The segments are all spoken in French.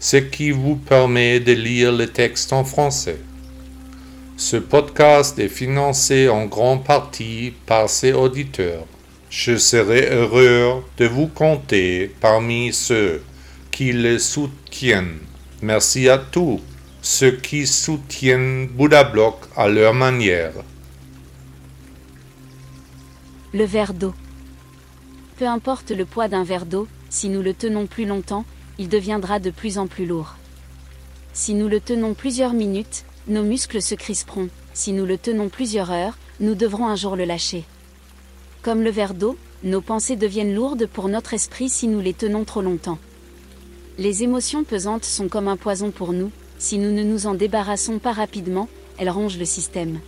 ce qui vous permet de lire le texte en français. Ce podcast est financé en grande partie par ses auditeurs. Je serai heureux de vous compter parmi ceux qui le soutiennent. Merci à tous ceux qui soutiennent Bouddha Block à leur manière. Le verre d'eau. Peu importe le poids d'un verre d'eau, si nous le tenons plus longtemps, il deviendra de plus en plus lourd. Si nous le tenons plusieurs minutes, nos muscles se crisperont, si nous le tenons plusieurs heures, nous devrons un jour le lâcher. Comme le verre d'eau, nos pensées deviennent lourdes pour notre esprit si nous les tenons trop longtemps. Les émotions pesantes sont comme un poison pour nous, si nous ne nous en débarrassons pas rapidement, elles rongent le système.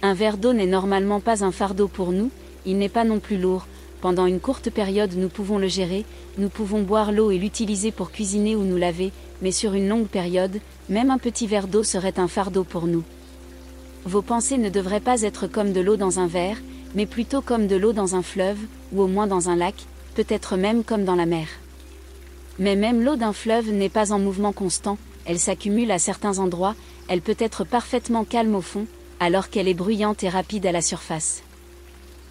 Un verre d'eau n'est normalement pas un fardeau pour nous, il n'est pas non plus lourd, pendant une courte période nous pouvons le gérer, nous pouvons boire l'eau et l'utiliser pour cuisiner ou nous laver, mais sur une longue période, même un petit verre d'eau serait un fardeau pour nous. Vos pensées ne devraient pas être comme de l'eau dans un verre, mais plutôt comme de l'eau dans un fleuve, ou au moins dans un lac, peut-être même comme dans la mer. Mais même l'eau d'un fleuve n'est pas en mouvement constant, elle s'accumule à certains endroits, elle peut être parfaitement calme au fond, alors qu'elle est bruyante et rapide à la surface.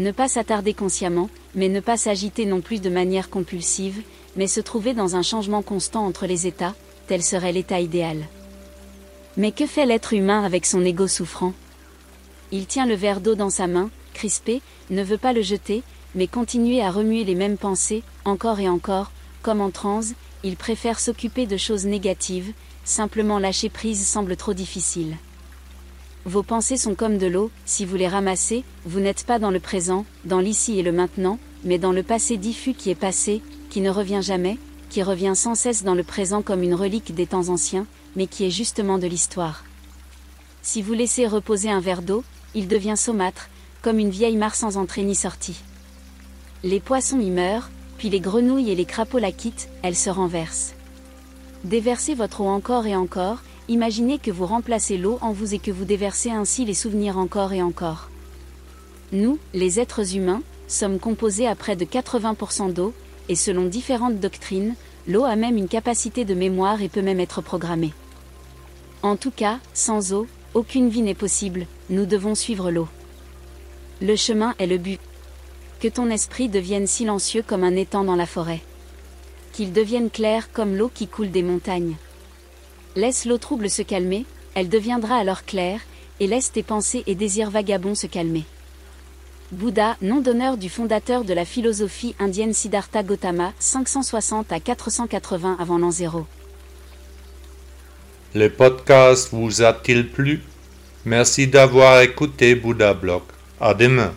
Ne pas s'attarder consciemment, mais ne pas s'agiter non plus de manière compulsive, mais se trouver dans un changement constant entre les états, tel serait l'état idéal. Mais que fait l'être humain avec son ego souffrant? Il tient le verre d'eau dans sa main, crispé, ne veut pas le jeter, mais continuer à remuer les mêmes pensées, encore et encore, comme en transe, il préfère s'occuper de choses négatives, simplement lâcher prise semble trop difficile. Vos pensées sont comme de l'eau, si vous les ramassez, vous n'êtes pas dans le présent, dans l'ici et le maintenant, mais dans le passé diffus qui est passé, qui ne revient jamais, qui revient sans cesse dans le présent comme une relique des temps anciens, mais qui est justement de l'histoire. Si vous laissez reposer un verre d'eau, il devient saumâtre, comme une vieille mare sans entrée ni sortie. Les poissons y meurent, puis les grenouilles et les crapauds la quittent, elles se renversent. Déversez votre eau encore et encore, Imaginez que vous remplacez l'eau en vous et que vous déversez ainsi les souvenirs encore et encore. Nous, les êtres humains, sommes composés à près de 80% d'eau, et selon différentes doctrines, l'eau a même une capacité de mémoire et peut même être programmée. En tout cas, sans eau, aucune vie n'est possible, nous devons suivre l'eau. Le chemin est le but. Que ton esprit devienne silencieux comme un étang dans la forêt. Qu'il devienne clair comme l'eau qui coule des montagnes. Laisse l'eau trouble se calmer, elle deviendra alors claire, et laisse tes pensées et désirs vagabonds se calmer. Bouddha, nom d'honneur du fondateur de la philosophie indienne Siddhartha Gautama, 560 à 480 avant l'an 0. Le podcast vous a-t-il plu? Merci d'avoir écouté Bouddha Blog. À demain.